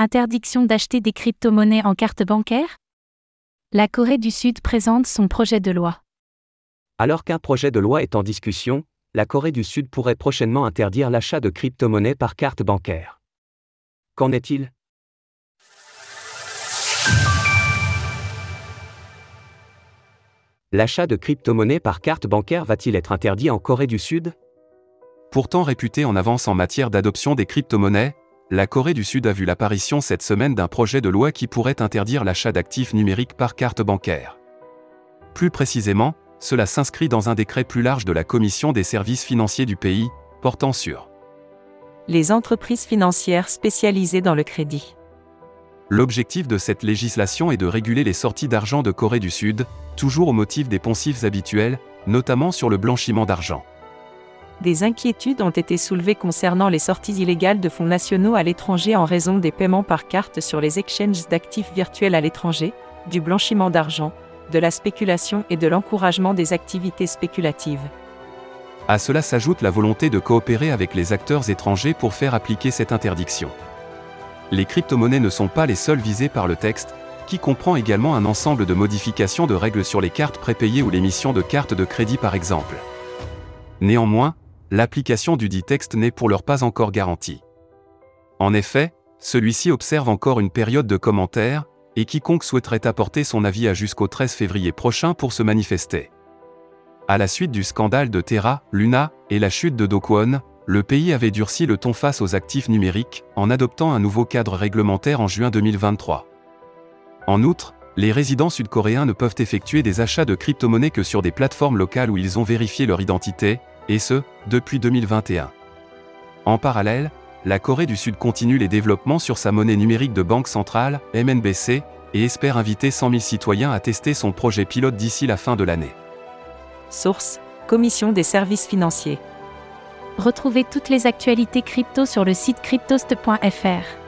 Interdiction d'acheter des crypto-monnaies en carte bancaire? La Corée du Sud présente son projet de loi. Alors qu'un projet de loi est en discussion, la Corée du Sud pourrait prochainement interdire l'achat de crypto-monnaies par carte bancaire. Qu'en est-il? L'achat de crypto-monnaies par carte bancaire va-t-il être interdit en Corée du Sud? Pourtant réputée en avance en matière d'adoption des crypto-monnaies, la Corée du Sud a vu l'apparition cette semaine d'un projet de loi qui pourrait interdire l'achat d'actifs numériques par carte bancaire. Plus précisément, cela s'inscrit dans un décret plus large de la Commission des services financiers du pays, portant sur les entreprises financières spécialisées dans le crédit. L'objectif de cette législation est de réguler les sorties d'argent de Corée du Sud, toujours au motif des poncifs habituels, notamment sur le blanchiment d'argent. Des inquiétudes ont été soulevées concernant les sorties illégales de fonds nationaux à l'étranger en raison des paiements par carte sur les exchanges d'actifs virtuels à l'étranger, du blanchiment d'argent, de la spéculation et de l'encouragement des activités spéculatives. À cela s'ajoute la volonté de coopérer avec les acteurs étrangers pour faire appliquer cette interdiction les crypto-monnaies ne sont pas les seules visées par le texte, qui comprend également un ensemble de modifications de règles sur les cartes prépayées ou l'émission de cartes de crédit par exemple. Néanmoins, l'application du dit texte n'est pour l'heure pas encore garantie. En effet, celui-ci observe encore une période de commentaires, et quiconque souhaiterait apporter son avis a jusqu'au 13 février prochain pour se manifester. À la suite du scandale de Terra, Luna, et la chute de Dokwon, le pays avait durci le ton face aux actifs numériques, en adoptant un nouveau cadre réglementaire en juin 2023. En outre, les résidents sud-coréens ne peuvent effectuer des achats de crypto-monnaies que sur des plateformes locales où ils ont vérifié leur identité, et ce, depuis 2021. En parallèle, la Corée du Sud continue les développements sur sa monnaie numérique de banque centrale, MNBC, et espère inviter 100 000 citoyens à tester son projet pilote d'ici la fin de l'année. Source Commission des services financiers. Retrouvez toutes les actualités crypto sur le site cryptost.fr.